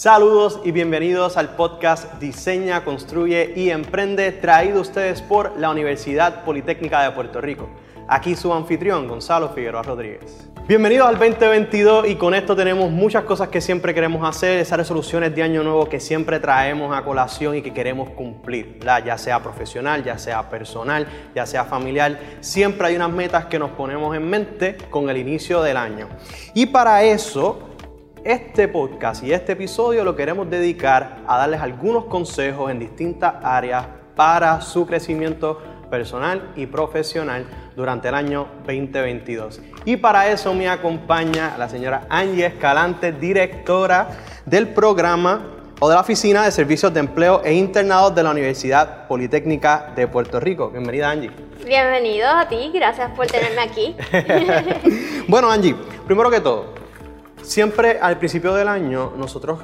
Saludos y bienvenidos al podcast Diseña, Construye y Emprende, traído ustedes por la Universidad Politécnica de Puerto Rico. Aquí su anfitrión, Gonzalo Figueroa Rodríguez. Bienvenidos al 2022 y con esto tenemos muchas cosas que siempre queremos hacer, esas resoluciones de año nuevo que siempre traemos a colación y que queremos cumplir, ya sea profesional, ya sea personal, ya sea familiar. Siempre hay unas metas que nos ponemos en mente con el inicio del año. Y para eso este podcast y este episodio lo queremos dedicar a darles algunos consejos en distintas áreas para su crecimiento personal y profesional durante el año 2022. Y para eso me acompaña la señora Angie Escalante, directora del programa o de la Oficina de Servicios de Empleo e Internados de la Universidad Politécnica de Puerto Rico. Bienvenida Angie. Bienvenido a ti, gracias por tenerme aquí. bueno Angie, primero que todo, Siempre al principio del año nosotros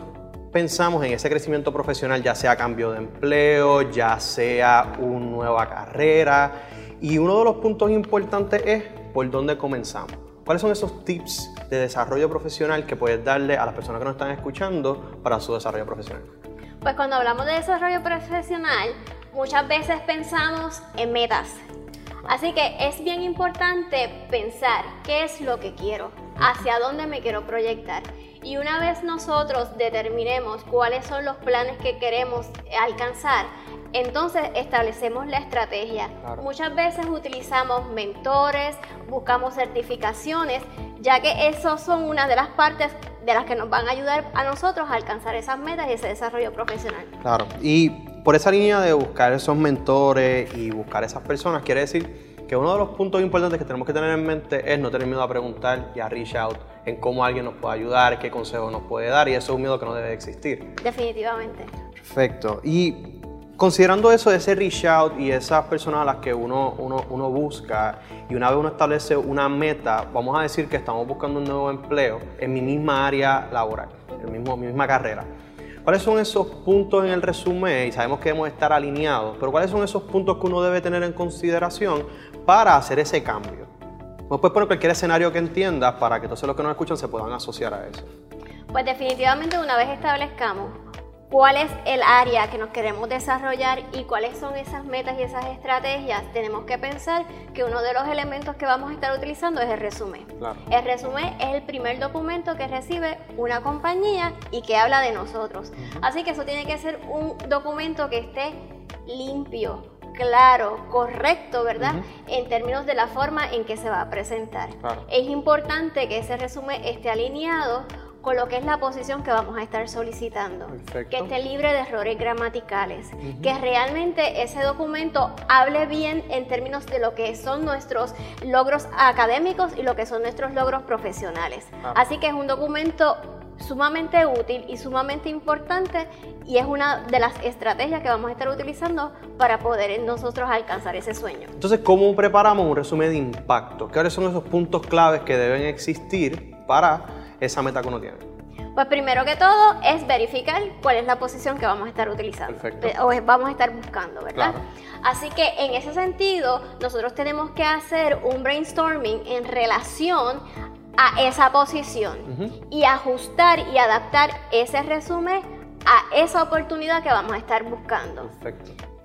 pensamos en ese crecimiento profesional, ya sea cambio de empleo, ya sea una nueva carrera. Y uno de los puntos importantes es por dónde comenzamos. ¿Cuáles son esos tips de desarrollo profesional que puedes darle a las personas que nos están escuchando para su desarrollo profesional? Pues cuando hablamos de desarrollo profesional, muchas veces pensamos en metas. Así que es bien importante pensar qué es lo que quiero hacia dónde me quiero proyectar. Y una vez nosotros determinemos cuáles son los planes que queremos alcanzar, entonces establecemos la estrategia. Muchas veces utilizamos mentores, buscamos certificaciones, ya que esos son una de las partes de las que nos van a ayudar a nosotros a alcanzar esas metas y ese desarrollo profesional. Claro, y por esa línea de buscar esos mentores y buscar esas personas, quiere decir que uno de los puntos importantes que tenemos que tener en mente es no tener miedo a preguntar y a reach out en cómo alguien nos puede ayudar, qué consejo nos puede dar, y eso es un miedo que no debe existir. Definitivamente. Perfecto. Y considerando eso ese reach out y esas personas a las que uno, uno, uno busca, y una vez uno establece una meta, vamos a decir que estamos buscando un nuevo empleo en mi misma área laboral, en mismo, mi misma carrera. ¿Cuáles son esos puntos en el resumen? Y sabemos que debemos estar alineados, pero ¿cuáles son esos puntos que uno debe tener en consideración para hacer ese cambio. No puedes poner cualquier escenario que entiendas para que todos los que nos escuchan se puedan asociar a eso. Pues definitivamente una vez establezcamos cuál es el área que nos queremos desarrollar y cuáles son esas metas y esas estrategias, tenemos que pensar que uno de los elementos que vamos a estar utilizando es el resumen. El resumen es el primer documento que recibe una compañía y que habla de nosotros. Así que eso tiene que ser un documento que esté limpio, claro, correcto, ¿verdad? En términos de la forma en que se va a presentar. Es importante que ese resumen esté alineado con lo que es la posición que vamos a estar solicitando, que esté libre de errores gramaticales, que realmente ese documento hable bien en términos de lo que son nuestros logros académicos y lo que son nuestros logros profesionales. Así que es un documento sumamente útil y sumamente importante y es una de las estrategias que vamos a estar utilizando para poder nosotros alcanzar ese sueño. Entonces, ¿cómo preparamos un resumen de impacto? ¿Cuáles son esos puntos claves que deben existir para esa meta que uno tiene? Pues primero que todo es verificar cuál es la posición que vamos a estar utilizando o vamos a estar buscando, ¿verdad? Así que en ese sentido, nosotros tenemos que hacer un brainstorming en relación a esa posición y ajustar y adaptar ese resumen a esa oportunidad que vamos a estar buscando. Perfecto.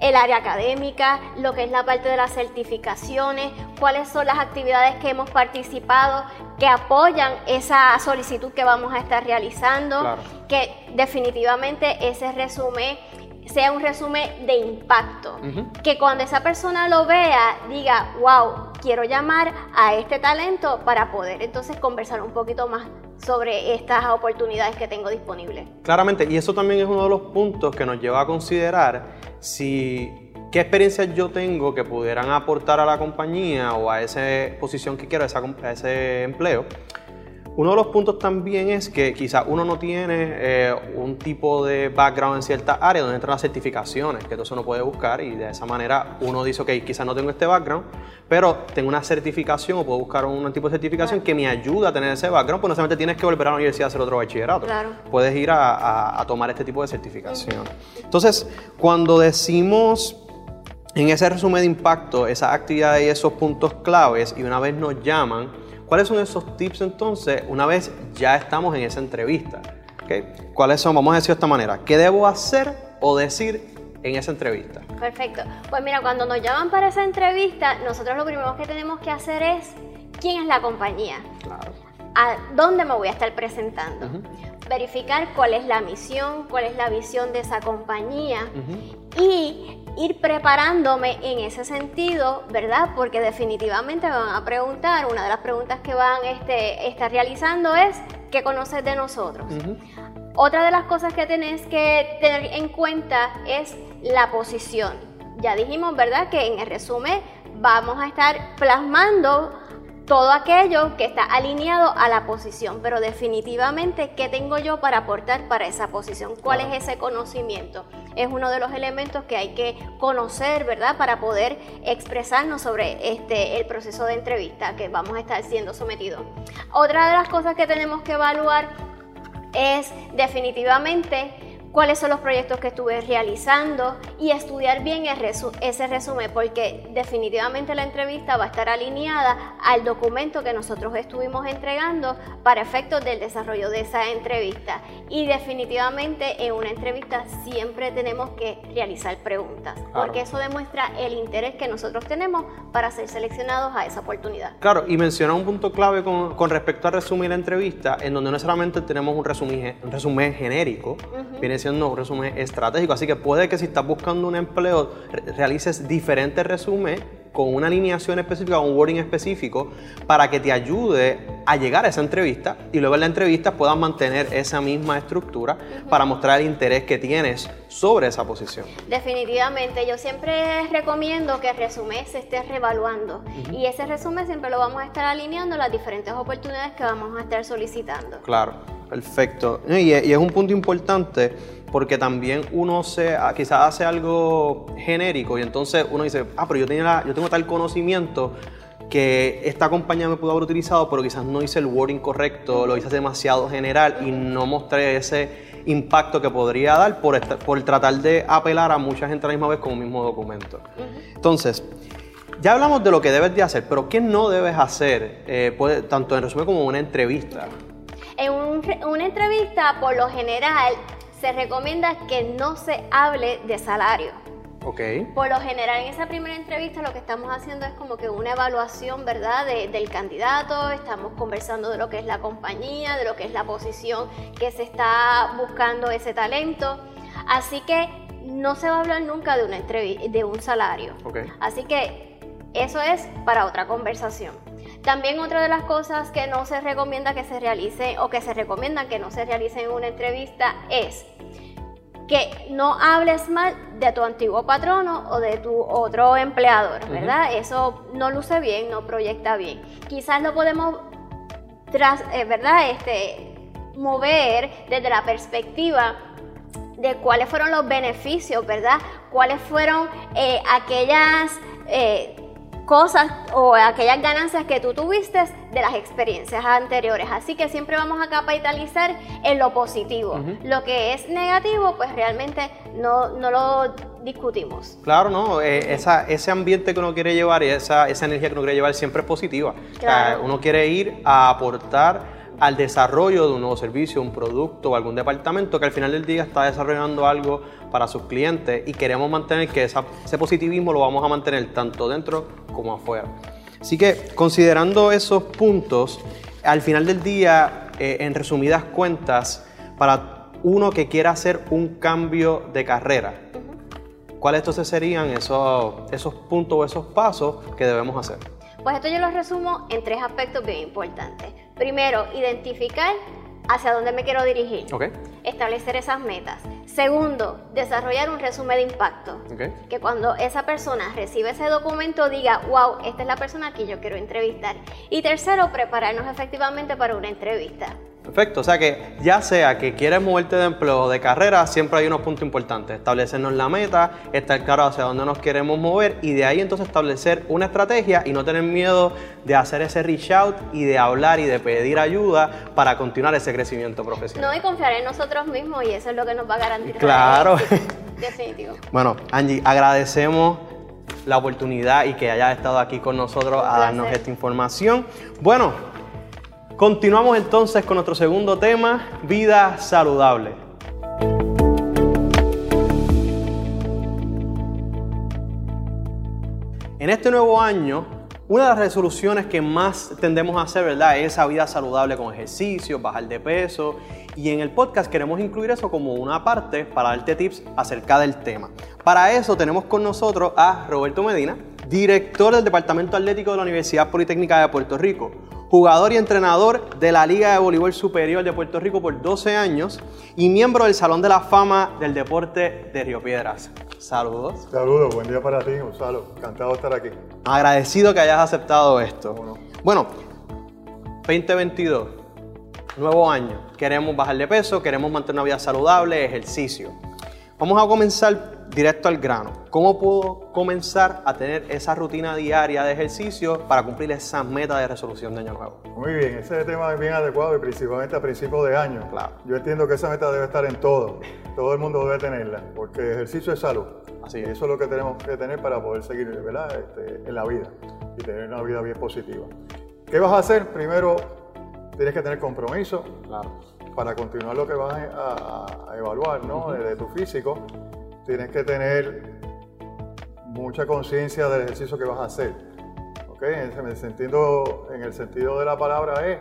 El área académica, lo que es la parte de las certificaciones, cuáles son las actividades que hemos participado que apoyan esa solicitud que vamos a estar realizando, que definitivamente ese resumen sea un resumen de impacto. Que cuando esa persona lo vea, diga, wow, quiero llamar a este talento para poder entonces conversar un poquito más sobre estas oportunidades que tengo disponibles. Claramente, y eso también es uno de los puntos que nos lleva a considerar si qué experiencias yo tengo que pudieran aportar a la compañía o a esa posición que quiero, a ese empleo uno de los puntos también es que quizás uno no tiene eh, un tipo de background en cierta área donde entran las certificaciones, que entonces uno puede buscar y de esa manera uno dice, ok, quizás no tengo este background, pero tengo una certificación o puedo buscar un tipo de certificación que me ayuda a tener ese background, pues no solamente tienes que volver a la universidad a hacer otro bachillerato, claro. puedes ir a, a, tomar este tipo de certificación. Entonces, cuando decimos en ese resumen de impacto, esas actividades y esos puntos claves, y una vez nos llaman, ¿Cuáles son esos tips entonces una vez ya estamos en esa entrevista? ¿Cuáles son? Vamos a decir de esta manera. ¿Qué debo hacer o decir en esa entrevista? Perfecto. Pues mira, cuando nos llaman para esa entrevista, nosotros lo primero que tenemos que hacer es quién es la compañía. Claro. ¿A dónde me voy a estar presentando? Verificar cuál es la misión, cuál es la visión de esa compañía y ir preparándome en ese sentido, ¿verdad? Porque definitivamente me van a preguntar, una de las preguntas que van este, estar realizando es, ¿qué conoces de nosotros? Otra de las cosas que tenés que tener en cuenta es la posición. Ya dijimos, ¿verdad? Que en el resumen vamos a estar plasmando todo aquello que está alineado a la posición, pero definitivamente, ¿qué tengo yo para aportar para esa posición? ¿Cuál es ese conocimiento? Es uno de los elementos que hay que conocer, ¿verdad? Para poder expresarnos sobre este, el proceso de entrevista que vamos a estar siendo sometidos. Otra de las cosas que tenemos que evaluar es definitivamente cuáles son los proyectos que estuve realizando y estudiar bien ese resumen, porque definitivamente la entrevista va a estar alineada al documento que nosotros estuvimos entregando para efectos del desarrollo de esa entrevista. Y definitivamente en una entrevista siempre tenemos que realizar preguntas, porque eso demuestra el interés que nosotros tenemos para ser seleccionados a esa oportunidad. Claro, y menciona un punto clave con, respecto a resumir la entrevista, en donde no necesariamente tenemos un resumen, un resumen genérico, un resumen estratégico. Así que puede que si estás buscando un empleo, realices diferentes resúmenes con una alineación específica, un wording específico, para que te ayude a llegar a esa entrevista y luego en la entrevista puedas mantener esa misma estructura para mostrar el interés que tienes sobre esa posición. Definitivamente, yo siempre recomiendo que el resumen se esté revaluando y ese resumen siempre lo vamos a estar alineando a las diferentes oportunidades que vamos a estar solicitando. Claro, perfecto. Y, es un punto importante porque también uno se, ah, quizás hace algo genérico y entonces uno dice, ah, pero yo, tenía yo tengo tal conocimiento que esta compañía me pudo haber utilizado, pero quizás no hice el wording correcto, lo hice demasiado general y no mostré ese impacto que podría dar por, por tratar de apelar a mucha gente a la misma vez con un mismo documento. Entonces, ya hablamos de lo que debes de hacer, pero ¿qué no debes hacer, eh, tanto en resumen como en una entrevista? En una entrevista, por lo general, se recomienda que no se hable de salario. Okay. Por lo general en esa primera entrevista lo que estamos haciendo es como que una evaluación, ¿verdad?, del candidato, estamos conversando de lo que es la compañía, de lo que es la posición que se está buscando ese talento. Así que no se va a hablar nunca de, una de un salario. Okay. Así que eso es para otra conversación. También otra de las cosas que no se recomienda que se realice o que se recomienda que no se realice en una entrevista es que no hables mal de tu antiguo patrono o de tu otro empleador, ¿verdad? Eso no luce bien, no proyecta bien. Quizás lo podemos, tras, eh, ¿verdad? Este, mover desde la perspectiva de cuáles fueron los beneficios, ¿verdad? Cuáles fueron eh, aquellas... Eh, cosas o aquellas ganancias que tú tuviste de las experiencias anteriores. Así que siempre vamos a capitalizar en lo positivo. Lo que es negativo, pues realmente no, no lo discutimos. Claro, no, eh, ese ambiente que uno quiere llevar y esa, esa energía que uno quiere llevar siempre es positiva. uno quiere ir a aportar al desarrollo de un nuevo servicio, un producto o algún departamento que al final del día está desarrollando algo para sus clientes y queremos mantener que ese positivismo lo vamos a mantener tanto dentro como afuera. Así que considerando esos puntos, al final del día, eh, en resumidas cuentas, para uno que quiera hacer un cambio de carrera, ¿cuáles entonces serían esos, esos puntos o esos pasos que debemos hacer? Pues esto yo lo resumo en tres aspectos bien importantes. Primero, identificar hacia dónde me quiero dirigir. Establecer esas metas. Segundo, desarrollar un resumen de impacto. Que cuando esa persona recibe ese documento diga, wow, esta es la persona que yo quiero entrevistar. Y tercero, prepararnos efectivamente para una entrevista. Perfecto, o sea que ya sea que quieres moverte de empleo o de carrera, siempre hay unos puntos importantes. Establecernos la meta, estar claro hacia dónde nos queremos mover y de ahí entonces establecer una estrategia y no tener miedo de hacer ese reach out y de hablar y de pedir ayuda para continuar ese crecimiento profesional. No, y confiar en nosotros mismos y eso es lo que nos va a garantizar. Claro. Definitivo. bueno, Angie, agradecemos la oportunidad y que hayas estado aquí con nosotros a darnos esta información. Bueno, Continuamos entonces con nuestro segundo tema, vida saludable. En este nuevo año, una de las resoluciones que más tendemos a hacer, ¿verdad?, es esa vida saludable con ejercicio, bajar de peso. Y en el podcast queremos incluir eso como una parte para darte tips acerca del tema. Para eso tenemos con nosotros a Roberto Medina, director del Departamento Atlético de la Universidad Politécnica de Puerto Rico, jugador y entrenador de la Liga de Voleibol Superior de Puerto Rico por 12 años y miembro del Salón de la Fama del Deporte de Río Piedras. Saludos. Saludos, buen día para ti, Gonzalo. Encantado de estar aquí. Agradecido que hayas aceptado esto. Bueno, 2022, nuevo año. Queremos bajar de peso, queremos mantener una vida saludable, ejercicio. Vamos a comenzar directo al grano. ¿Cómo puedo comenzar a tener esa rutina diaria de ejercicio para cumplir esas metas de resolución de año nuevo? Muy bien, ese tema es bien adecuado y principalmente a principios de año. Claro. Yo entiendo que esa meta debe estar en todo. Todo el mundo debe tenerla, porque ejercicio es salud. Así Y es. eso es lo que tenemos que tener para poder seguir ¿verdad? Este, en la vida y tener una vida bien positiva. ¿Qué vas a hacer? Primero, tienes que tener compromiso Claro. para continuar lo que vas a, a- a evaluar ¿no? de, de tu físico. Tienes que tener mucha conciencia del ejercicio que vas a hacer. ¿ok? En el sentido, en el sentido de la palabra es,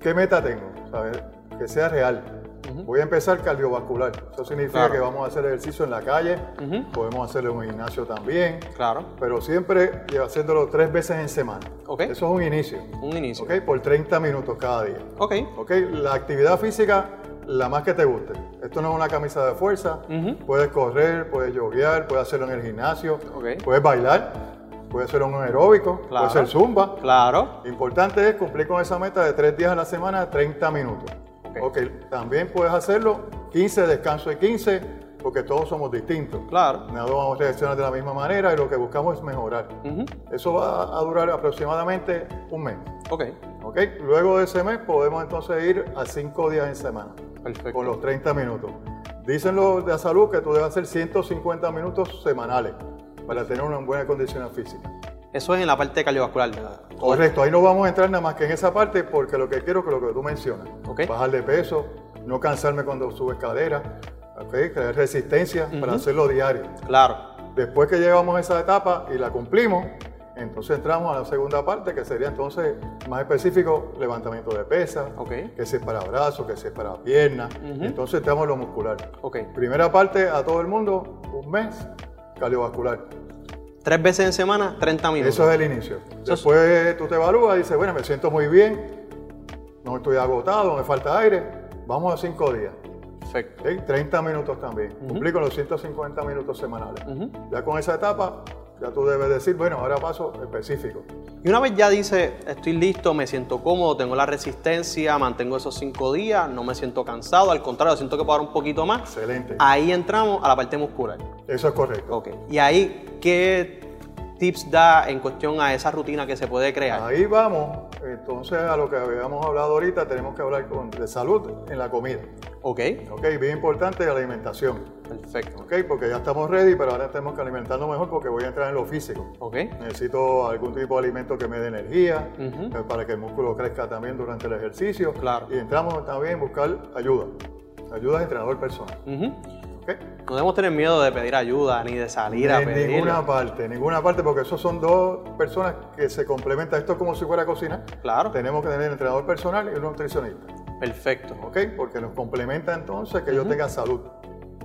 ¿qué meta tengo? ¿Sabes? Que sea real. Voy a empezar cardiovascular. Eso significa Claro. que vamos a hacer ejercicio en la calle, podemos hacerlo en un gimnasio también, Claro. pero siempre haciéndolo tres veces en semana. Ok. Eso es un inicio. Un inicio. ¿ok? Por 30 minutos cada día. Ok. ¿ok? La actividad física, la más que te guste. Esto no es una camisa de fuerza. Puedes correr, puedes yoguear, puedes hacerlo en el gimnasio, puedes bailar, puedes hacer un aeróbico, Claro. puedes hacer zumba. Claro. Importante es cumplir con esa meta de tres días a la semana, 30 minutos. Ok. Ok, También puedes hacerlo 15, descanso de 15, porque todos somos distintos. Claro. Nada vamos a reaccionar de la misma manera y lo que buscamos es mejorar. Eso va a durar aproximadamente un mes. Ok. ¿ok? Luego de ese mes podemos entonces ir a 5 días en semana Perfecto. con los 30 minutos. Dicen los de la salud que tú debes hacer 150 minutos semanales para tener una buena condición física. Eso es en la parte cardiovascular. ¿verdad? Correcto, ahí no vamos a entrar nada más que en esa parte porque lo que quiero es que lo que tú mencionas, Ok. bajar de peso, no cansarme cuando subo escalera, ¿ok? crear resistencia para hacerlo diario. Claro. Después que llevamos esa etapa y la cumplimos, entonces entramos a la segunda parte que sería entonces más específico levantamiento de pesas, que sea para brazos, que sea para piernas, Ujú. entonces entramos en lo muscular. Ok. Primera parte a todo el mundo, un mes, cardiovascular. Tres veces en semana, 30 minutos. Eso es el inicio. Es- Después tú te evalúas y dices, bueno, me siento muy bien, no estoy agotado, me falta aire, vamos a cinco días. Perfecto. ¿ok? 30 minutos también. Cumplí con los 150 minutos semanales. Ya con esa etapa, ya tú debes decir, bueno, ahora paso específico. Y una vez ya dice, estoy listo, me siento cómodo, tengo la resistencia, mantengo esos cinco días, no me siento cansado, al contrario, siento que puedo dar un poquito más. Excelente. Ahí entramos a la parte muscular. Eso es correcto. Ok. Y ahí, ¿qué tips da en cuestión a esa rutina que se puede crear? Ahí vamos, entonces a lo que habíamos hablado ahorita, tenemos que hablar con- de salud en la comida. Ok. Ok, bien importante la alimentación. Perfecto. Ok, porque ya estamos ready, pero ahora tenemos que alimentarnos mejor porque voy a entrar en lo físico. Ok. Necesito algún tipo de alimento que me dé energía, eh, para que el músculo crezca también durante el ejercicio. Claro. Y entramos también en buscar ayuda. Ayuda de entrenador personal. No debemos tener miedo de pedir ayuda ni de salir a En pedir. ninguna parte, ninguna parte, porque esos son dos personas que se complementan. Esto es como si fuera cocina. Claro. Tenemos que tener un entrenador personal y un nutricionista. Perfecto. ¿ok? Porque nos complementa entonces que yo tenga salud.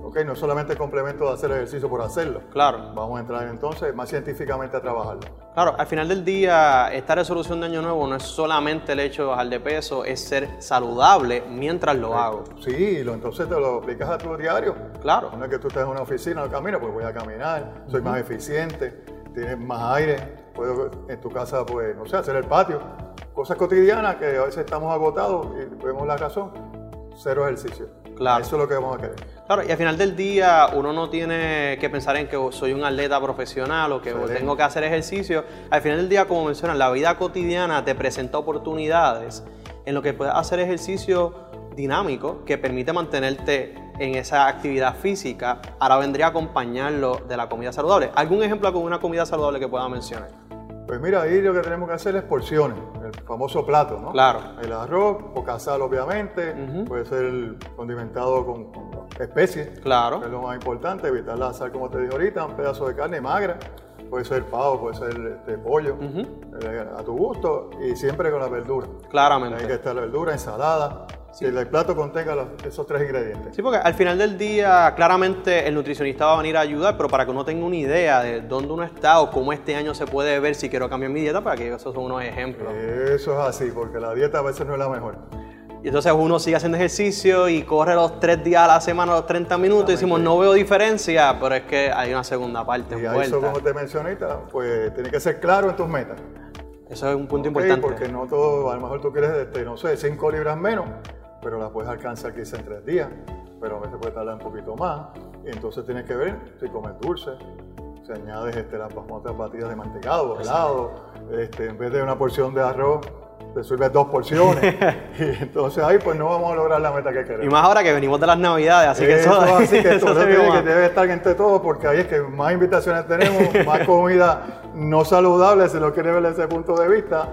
¿Ok? No solamente el complemento de hacer ejercicio por hacerlo. Claro. Vamos a entrar entonces más científicamente a trabajarlo. Claro, al final del día, esta resolución de año nuevo no es solamente el hecho de bajar de peso, es ser saludable mientras lo hago. Sí, lo, entonces te lo aplicas a tu diario. Claro. No es que tú estés en una oficina, no caminas, pues voy a caminar, soy más eficiente, tienes más aire, puedo en tu casa, pues, no sé, hacer el patio. Cosas cotidianas que a veces estamos agotados y vemos la razón. Cero ejercicio. Claro. Eso es lo que vamos a querer. Claro, y al final del día uno no tiene que pensar en que soy un atleta profesional o que Excelente. tengo que hacer ejercicio. Al final del día, como mencionan, la vida cotidiana te presenta oportunidades en lo que puedes hacer ejercicio dinámico que permite mantenerte en esa actividad física. Ahora vendría a acompañarlo de la comida saludable. ¿Algún ejemplo con una comida saludable que pueda mencionar? Pues mira, ahí lo que tenemos que hacer es porciones. El famoso plato, ¿no? Claro. El arroz, poca sal obviamente, puede ser condimentado con, con especies, Claro. que es lo más importante, evitar la sal como te dije ahorita, un pedazo de carne magra, puede ser pavo, puede ser este, pollo, eh, a tu gusto, y siempre con la verdura. Claramente. Hay que estar la verdura, ensalada, que el plato contenga los- esos tres ingredientes. Sí, porque al final del día, claramente el nutricionista va a venir a ayudar, pero para que uno tenga una idea de dónde uno está o cómo este año se puede ver si quiero cambiar mi dieta, para que esos son unos ejemplos. Eso es así, porque la dieta a veces no es la mejor. Y entonces uno sigue haciendo ejercicio y corre los tres días a la semana, los 30 minutos, y decimos, no veo diferencia, pero es que hay una segunda parte Y a eso, como te mencioné, ahorita, pues tiene que ser claro en tus metas. Eso es un punto Ok, importante. Porque no todo, a lo mejor tú quieres, este, no sé, 5 libras menos, pero la puedes alcanzar quizá en 3 días, pero a veces puede tardar un poquito más. Y entonces tienes que ver si comes dulce, si añades este, las famosas batidas de mantecado, helado, este, en vez de una porción de arroz, te sirves dos porciones. y entonces ahí pues no vamos a lograr la meta que queremos. Y más ahora que venimos de las navidades, así que eso, Eso, así que eso tiene que debe estar entre todos porque ahí es que más invitaciones tenemos, más comida no saludable, si lo quiere ver desde ese punto de vista,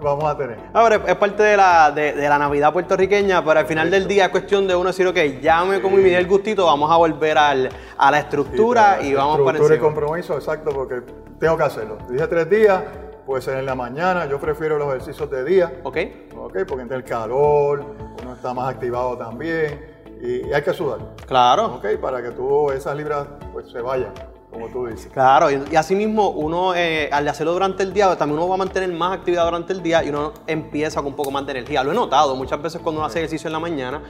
vamos a tener. Ahora, es parte de la, de, de la Navidad puertorriqueña, pero al final del día es cuestión de uno decir, ok, ya me comí mi el gustito, vamos a volver al, a la estructura y vamos para Estructura y encima. compromiso, exacto, porque tengo que hacerlo. Dije tres días, puede ser en la mañana, yo prefiero los ejercicios de día, ¿Ok? ¿ok? porque entre el calor, uno está más activado también y, y hay que sudar, Claro. ¿ok? Para que tú esas libras pues se vayan, como tú dices. Claro, y, y asimismo uno eh, al hacerlo durante el día, también uno va a mantener más actividad durante el día y uno empieza con un poco más de energía. Lo he notado, muchas veces cuando uno hace ejercicio en la mañana,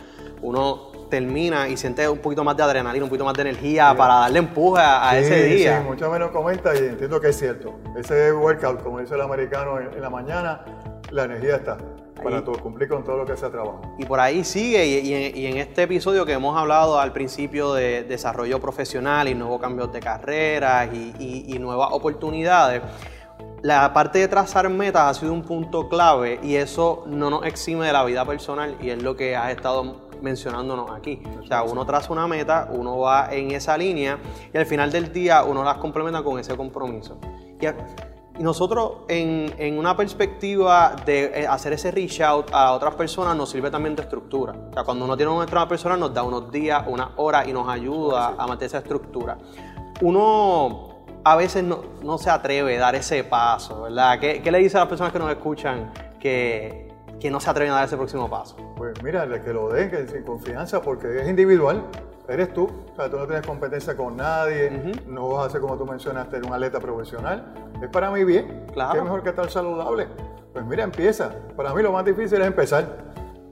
uno termina y siente un poquito más de adrenalina, un poquito más de energía para darle empuje a, ese día. Sí, mucha menos comenta y entiendo que es cierto. Ese workout, como dice el americano en, en la mañana, la energía está para todo, cumplir con todo lo que sea trabajo. Y por ahí sigue, y, y en, y en este episodio que hemos hablado al principio de desarrollo profesional y nuevos cambios de carreras y, y- nuevas oportunidades, la parte de trazar metas ha sido un punto clave y eso no nos exime de la vida personal y es lo que has estado mencionándonos aquí. O sea, uno traza una meta, uno va en esa línea y al final del día uno las complementa con ese compromiso. Y y nosotros en, en una perspectiva de eh, hacer ese reach out a otras personas nos sirve también de estructura. O sea, cuando uno tiene una otra persona nos da unos días, unas horas y nos ayuda a mantener esa estructura. Uno a veces no, no se atreve a dar ese paso, ¿verdad? ¿Qué, qué le dice a las personas que nos escuchan que, que no se atreven a dar ese próximo paso? Pues mira, el que lo que sin confianza, porque es individual. Eres tú, o sea, tú no tienes competencia con nadie, no vas a ser como tú mencionaste, un atleta profesional. Es para mi bien. Claro. ¿Qué mejor que estar saludable? Pues mira, empieza. Para mí lo más difícil es empezar.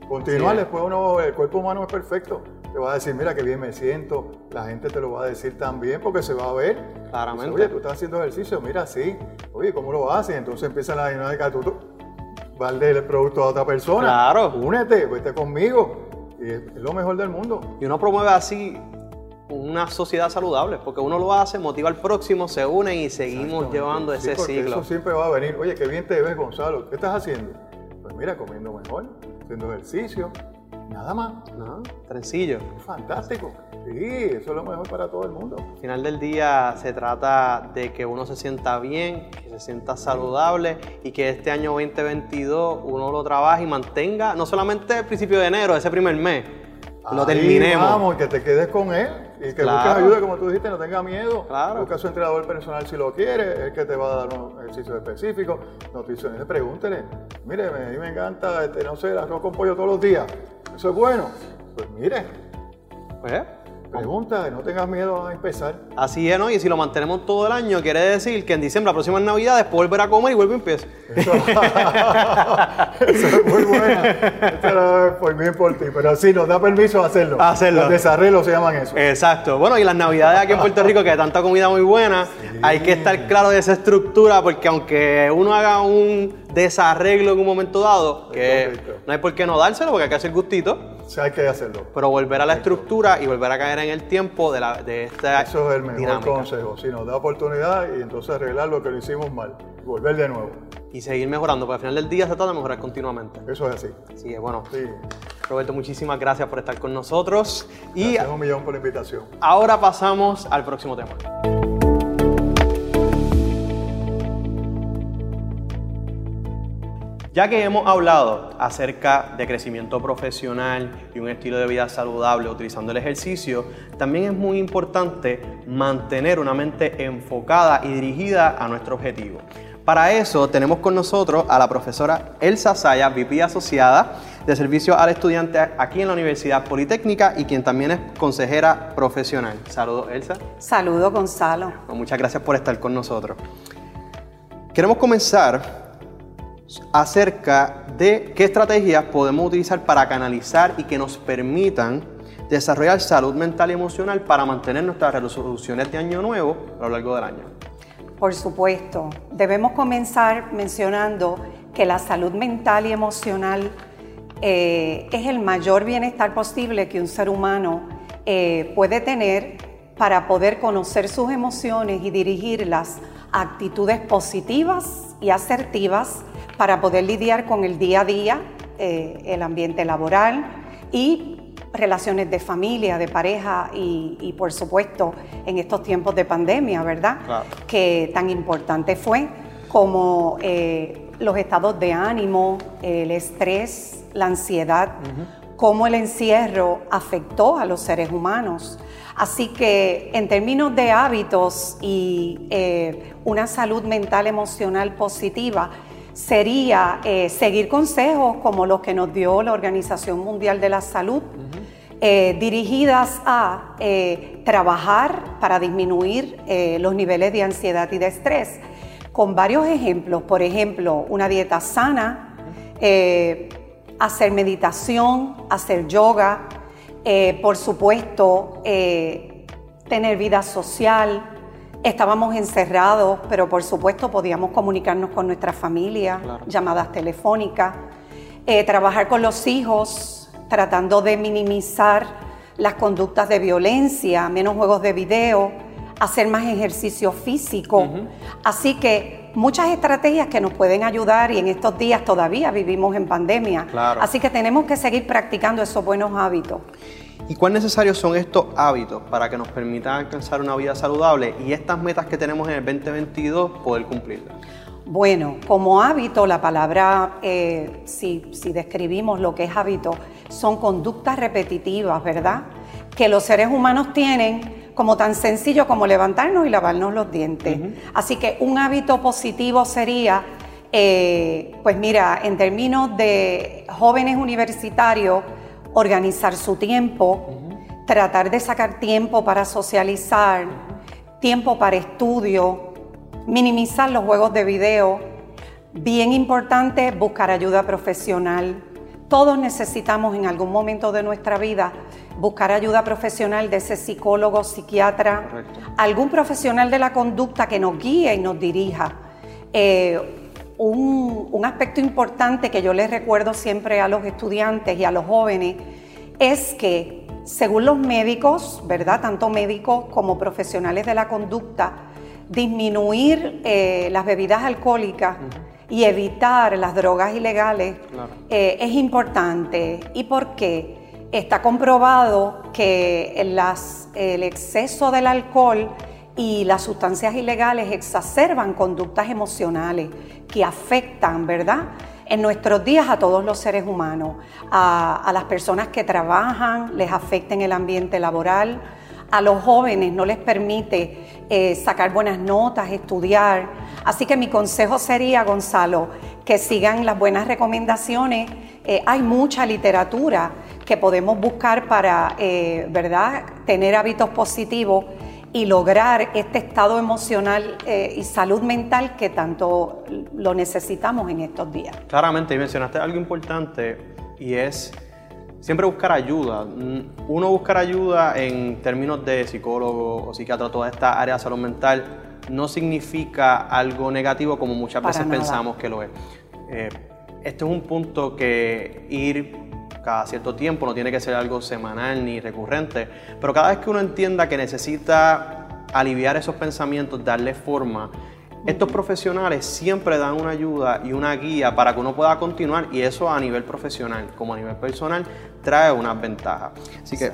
Continuar, Sí. después uno, el cuerpo humano es perfecto. Te va a decir, mira qué bien me siento. La gente te lo va a decir también porque se va a ver. Claramente. Dice, Oye, tú estás haciendo ejercicio, mira, sí. Oye, ¿cómo lo haces? Entonces empieza la dinámica, tú, tú darle el producto a otra persona. Claro. Únete, vete conmigo. Y es, lo mejor del mundo. Y uno promueve así una sociedad saludable, porque uno lo hace, motiva al próximo, se une y seguimos llevando Sí, ese ciclo. Eso siempre va a venir. Oye, qué bien te ves, Gonzalo. ¿Qué estás haciendo? Pues mira, comiendo mejor, haciendo ejercicio. Nada más. Trencillo. Fantástico. Sí, eso es lo mejor para todo el mundo. Al final del día se trata de que uno se sienta bien, que se sienta saludable y que este año 2022 uno lo trabaje y mantenga, no solamente el principio de enero, ese primer mes, lo Ahí terminemos. Vamos, y que te quedes con él. Y que Claro. busques ayuda, como tú dijiste, no tenga miedo. Claro. Busca a su entrenador personal si lo quiere, es que te va a dar un ejercicio específico. Nutricionista, pregúntele. Mire, a mí me encanta, este, no sé, el arroz con pollo todos los días. Eso es bueno. Pues mire, Pues, pregunta, no tengas miedo a empezar. así es, ¿no? Y si lo mantenemos todo el año, quiere decir que en diciembre, la próxima Navidad, después volver a comer y vuelve y empieza. Eso, eso es muy buena. Esto por bien por ti. Pero sí, nos da permiso hacerlo. Hacerlo. Los desarreglos se llaman eso. Exacto. Bueno, y las navidades aquí en Puerto Rico, que hay tanta comida muy buena, hay que estar claro de esa estructura, porque aunque uno haga un desarreglo en un momento dado, que no hay por qué no dárselo, porque hay que hacer gustito, O sea, hay que hacerlo. pero volver a la estructura y volver a caer en el tiempo de, la, de esta Eso es el mejor dinámica. consejo. Si nos da oportunidad y entonces arreglar lo que lo hicimos mal. y Volver de nuevo. Y seguir mejorando, porque al final del día se trata de mejorar continuamente. Eso es así. Así que bueno, Sí. Roberto, muchísimas gracias por estar con nosotros. Y Gracias un millón por la invitación. ahora pasamos al próximo tema. Ya que hemos hablado acerca de crecimiento profesional y un estilo de vida saludable utilizando el ejercicio, también es muy importante mantener una mente enfocada y dirigida a nuestro objetivo. Para eso tenemos con nosotros a la profesora Elsa Saya, VP asociada de servicio al estudiante aquí en la Universidad Politécnica y quien también es consejera profesional. Saludos, Elsa. Saludos, Gonzalo. muchas gracias por estar con nosotros. Queremos comenzar acerca de qué estrategias podemos utilizar para canalizar y que nos permitan desarrollar salud mental y emocional para mantener nuestras resoluciones de año nuevo a lo largo del año. Por supuesto, debemos comenzar mencionando que la salud mental y emocional eh, es el mayor bienestar posible que un ser humano eh, puede tener para poder conocer sus emociones y dirigirlas a actitudes positivas y asertivas para poder lidiar con el día a día, eh, el ambiente laboral y relaciones de familia, de pareja y, por supuesto en estos tiempos de pandemia, ¿verdad? Que tan importante fue como eh, los estados de ánimo, el estrés, la ansiedad, cómo el encierro afectó a los seres humanos. Así que en términos de hábitos y eh, una salud mental emocional positiva, sería eh, seguir consejos como los que nos dio la Organización Mundial de la Salud, eh, dirigidas a eh, trabajar para disminuir los niveles de ansiedad y de estrés, con varios ejemplos, por ejemplo, una dieta sana, hacer meditación, hacer yoga, por supuesto, tener vida social, Estábamos encerrados, pero por supuesto podíamos comunicarnos con nuestra familia, llamadas telefónicas, eh, trabajar con los hijos, tratando de minimizar las conductas de violencia, menos juegos de video, hacer más ejercicio físico. Así que muchas estrategias que nos pueden ayudar y en estos días todavía vivimos en pandemia. Así que tenemos que seguir practicando esos buenos hábitos. ¿Y cuán necesarios son estos hábitos para que nos permitan alcanzar una vida saludable y estas metas que tenemos en el 2022 poder cumplirlas? Bueno, como hábito, la palabra, eh, si, describimos lo que es hábito, son conductas repetitivas, ¿verdad? Que los seres humanos tienen como tan sencillo como levantarnos y lavarnos los dientes. Así que un hábito positivo sería, eh, pues mira, en términos de jóvenes universitarios, organizar su tiempo, tratar de sacar tiempo para socializar, tiempo para estudio, minimizar los juegos de video. Bien importante, buscar ayuda profesional. Todos necesitamos en algún momento de nuestra vida buscar ayuda profesional de ese psicólogo, psiquiatra, algún profesional de la conducta que nos guíe y nos dirija. Eh, un, aspecto importante que yo les recuerdo siempre a los estudiantes y a los jóvenes es que según los médicos, ¿verdad? Tanto médicos como profesionales de la conducta, disminuir eh, las bebidas alcohólicas y evitar las drogas ilegales eh, es importante. ¿Y por qué? Está comprobado que el exceso del alcohol y las sustancias ilegales exacerban conductas emocionales que afectan, ¿verdad? En nuestros días a todos los seres humanos, a, las personas que trabajan, les afecta en el ambiente laboral, a los jóvenes no les permite eh, sacar buenas notas, estudiar. Así que mi consejo sería, Gonzalo, que sigan las buenas recomendaciones. Eh, hay mucha literatura que podemos buscar para, eh, ¿verdad?, tener hábitos positivos y lograr este estado emocional eh, y salud mental que tanto lo necesitamos en estos días. Claramente, y mencionaste algo importante y es siempre buscar ayuda. Uno buscar ayuda en términos de psicólogo o psiquiatra, toda esta área de salud mental, no significa algo negativo como muchas veces pensamos que lo es. Eh, este es un punto que ir cada cierto tiempo, no tiene que ser algo semanal ni recurrente, pero cada vez que uno entienda que necesita aliviar esos pensamientos, darle forma, estos profesionales siempre dan una ayuda y una guía para que uno pueda continuar y eso a nivel profesional como a nivel personal trae unas ventajas. Así que,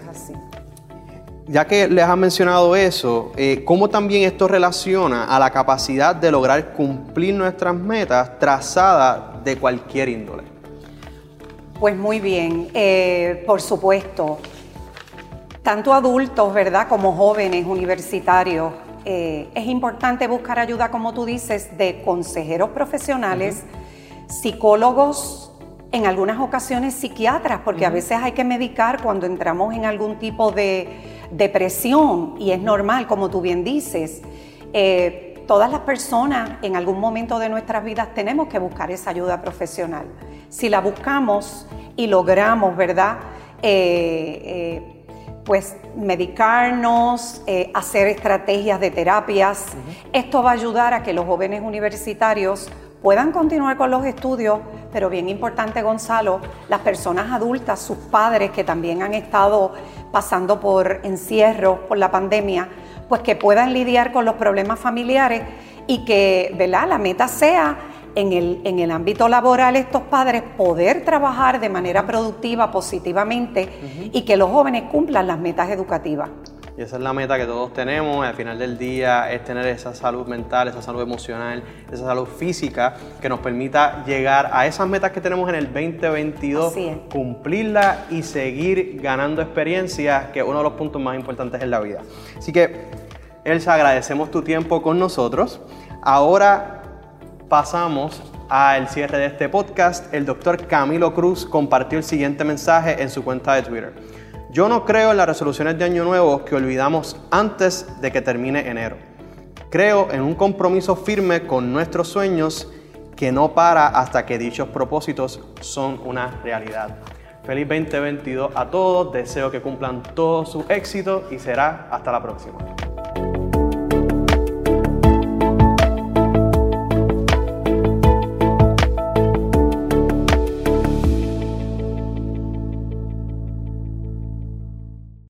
ya que les han mencionado eso, eh, ¿cómo también esto relaciona a la capacidad de lograr cumplir nuestras metas trazadas de cualquier índole? Pues muy bien, eh, por supuesto, tanto adultos, ¿verdad?, como jóvenes universitarios, eh, es importante buscar ayuda, como tú dices, de consejeros profesionales, psicólogos, en algunas ocasiones psiquiatras, porque a veces hay que medicar cuando entramos en algún tipo de depresión y es normal, como tú bien dices. Eh, todas las personas en algún momento de nuestras vidas tenemos que buscar esa ayuda profesional. Si la buscamos y logramos, ¿verdad? Eh, eh, pues medicarnos, hacer estrategias de terapias. Esto va a ayudar a que los jóvenes universitarios puedan continuar con los estudios, pero bien importante, Gonzalo, las personas adultas, sus padres que también han estado pasando por encierro, por la pandemia, pues que puedan lidiar con los problemas familiares y que ¿verdad? la meta sea en el, en el ámbito laboral estos padres poder trabajar de manera productiva, positivamente y que los jóvenes cumplan las metas educativas. Y esa es la meta que todos tenemos. Al final del día es tener esa salud mental, esa salud emocional, esa salud física que nos permita llegar a esas metas que tenemos en el 2022, cumplirlas y seguir ganando experiencias, que es uno de los puntos más importantes en la vida. Así que, Elsa, agradecemos tu tiempo con nosotros. Ahora pasamos al cierre de este podcast. El doctor Camilo Cruz compartió el siguiente mensaje en su cuenta de Twitter. Yo no creo en las resoluciones de Año Nuevo que olvidamos antes de que termine enero. Creo en un compromiso firme con nuestros sueños que no para hasta que dichos propósitos son una realidad. Feliz 2022 a todos, deseo que cumplan todos sus éxitos y será hasta la próxima.